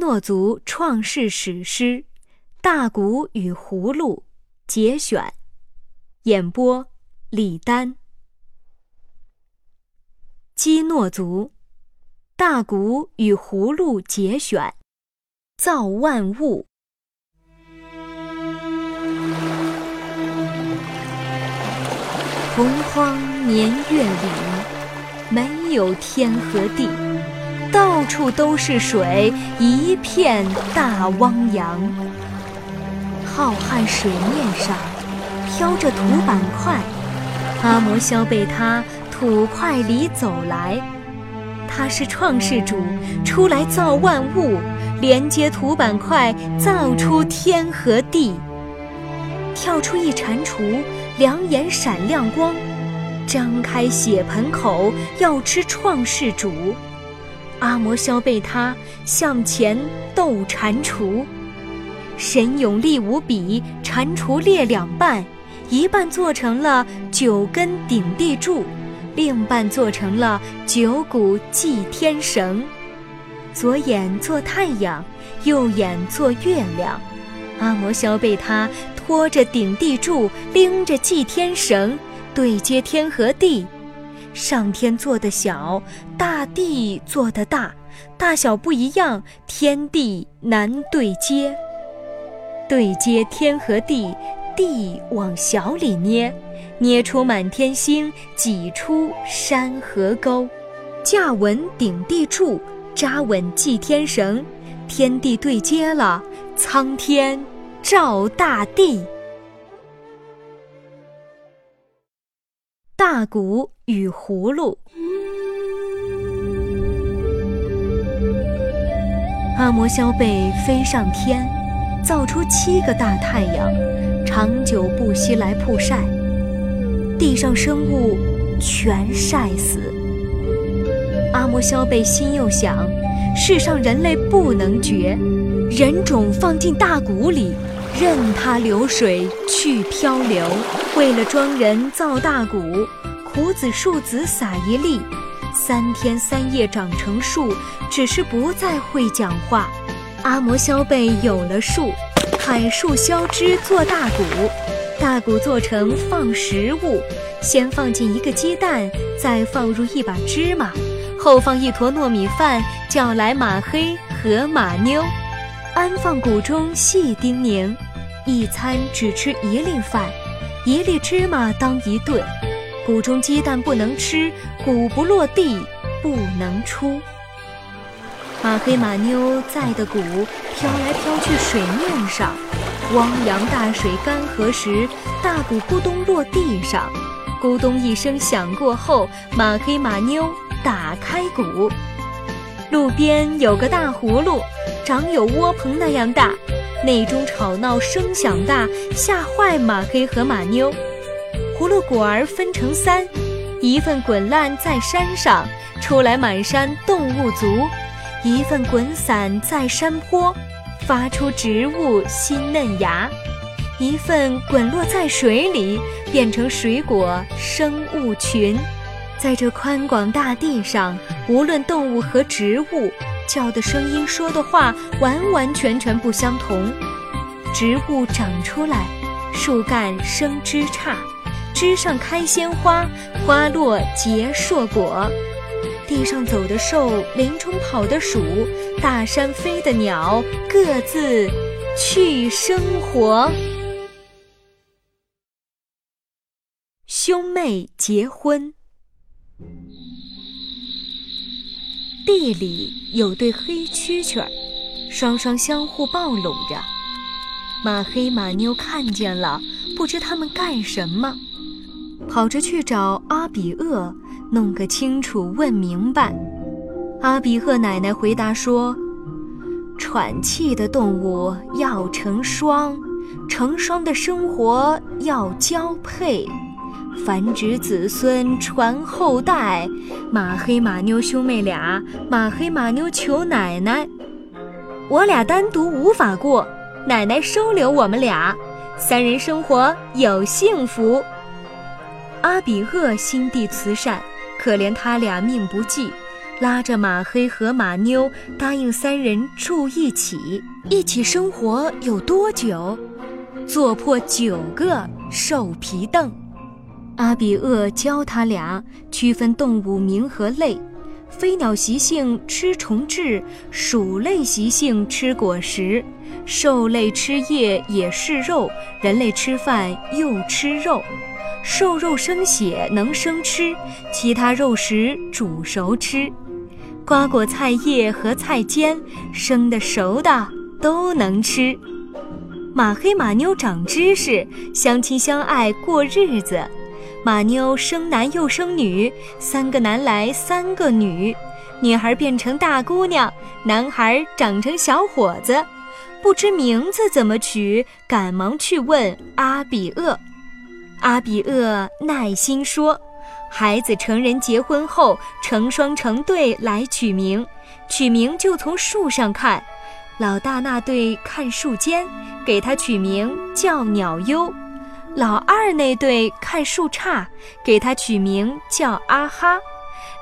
诺族创世史诗《大鼓与葫芦》节选，演播李丹。基诺族《大鼓与葫芦》节选，造万物。洪荒年月里，没有天和地，到处都是水，一片大汪洋。浩瀚水面上飘着土板块，阿摩肖贝他土块里走来，他是创世主，出来造万物，连接土板块，造出天和地。跳出一蟾蜍，两眼闪亮光，张开血盆口要吃创世主。阿摩肖被他向前斗蟾蜍，神勇力无比，蟾蜍裂两半，一半做成了九根顶地柱，另半做成了九股祭天绳。左眼做太阳，右眼做月亮。阿摩肖被他。拖着顶地柱，拎着祭天绳，对接天和地。上天做的小，大地做的大，大小不一样，天地难对接。对接天和地，地往小里捏，捏出满天星，挤出山河沟。架稳顶地柱，扎稳祭天绳，天地对接了，苍天。照大地，大鼓与葫芦。阿摩肖贝飞上天，造出七个大太阳，长久不息来曝晒，地上生物全晒死。阿摩肖贝心又想：世上人类不能绝，人种放进大鼓里。任它流水去漂流，为了装人造大鼓，胡子树籽撒一粒，三天三夜长成树，只是不再会讲话。阿摩肖贝有了树，砍树削枝做大鼓，大鼓做成放食物，先放进一个鸡蛋，再放入一把芝麻，后放一坨糯米饭，叫来马黑和马妞，安放鼓中细叮咛。一餐只吃一粒饭，一粒芝麻当一顿。谷中鸡蛋不能吃，谷不落地不能出。马黑马妞在的谷飘来飘去水面上，汪洋大水干涸时，大鼓咕咚落地上，咕咚一声响过后，马黑马妞打开鼓。路边有个大葫芦，长有窝棚那样大。内中吵闹声响大，吓坏马黑和马妞。葫芦果儿分成三，一份滚烂在山上，出来满山动物足；一份滚散在山坡，发出植物新嫩芽；一份滚落在水里，变成水果生物群。在这宽广大地上，无论动物和植物。叫的声音，说的话，完完全全不相同。植物长出来，树干生枝杈，枝上开鲜花，花落结硕果。地上走的兽，林中跑的鼠，大山飞的鸟，各自去生活。兄妹结婚。地里有对黑蛐蛐儿，双双相互抱拢着。马黑马妞看见了，不知他们干什么，跑着去找阿比厄，弄个清楚，问明白。阿比厄奶奶回答说：“喘气的动物要成双，成双的生活要交配，繁殖子孙传后代。马黑马妞兄妹俩，马黑马妞求奶奶，我俩单独无法过，奶奶收留我们俩，三人生活有幸福。阿比厄心地慈善，可怜他俩命不济。拉着马黑和马妞答应三人住一起，一起生活有多久？做破九个兽皮凳。阿比厄教他俩区分动物名和类：飞鸟习性吃虫豸，鼠类习性吃果实，兽类吃叶也是肉，人类吃饭又吃肉。瘦肉生血能生吃，其他肉食煮熟吃。瓜果菜叶和菜尖，生的熟的都能吃。马黑马妞长知识，相亲相爱过日子。马妞生男又生女，三个男来三个女，女孩变成大姑娘，男孩长成小伙子，不知名字怎么取，赶忙去问阿比厄。阿比厄耐心说。孩子成人结婚后成双成对来取名，取名就从树上看。老大那对看树尖，给他取名叫鸟优；老二那对看树杈，给他取名叫阿哈；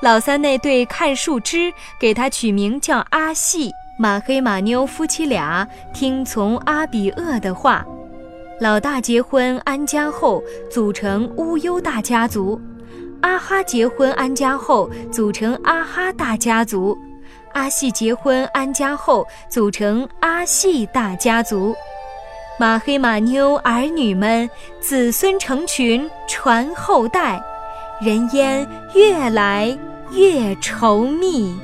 老三那对看树枝，给他取名叫阿细。马黑马妞夫妻俩听从阿比厄的话，老大结婚安家后组成乌优大家族。阿哈结婚安家后，组成阿哈大家族；阿细结婚安家后，组成阿细大家族。马黑马妞儿女们子孙成群，传后代，人烟越来越稠密。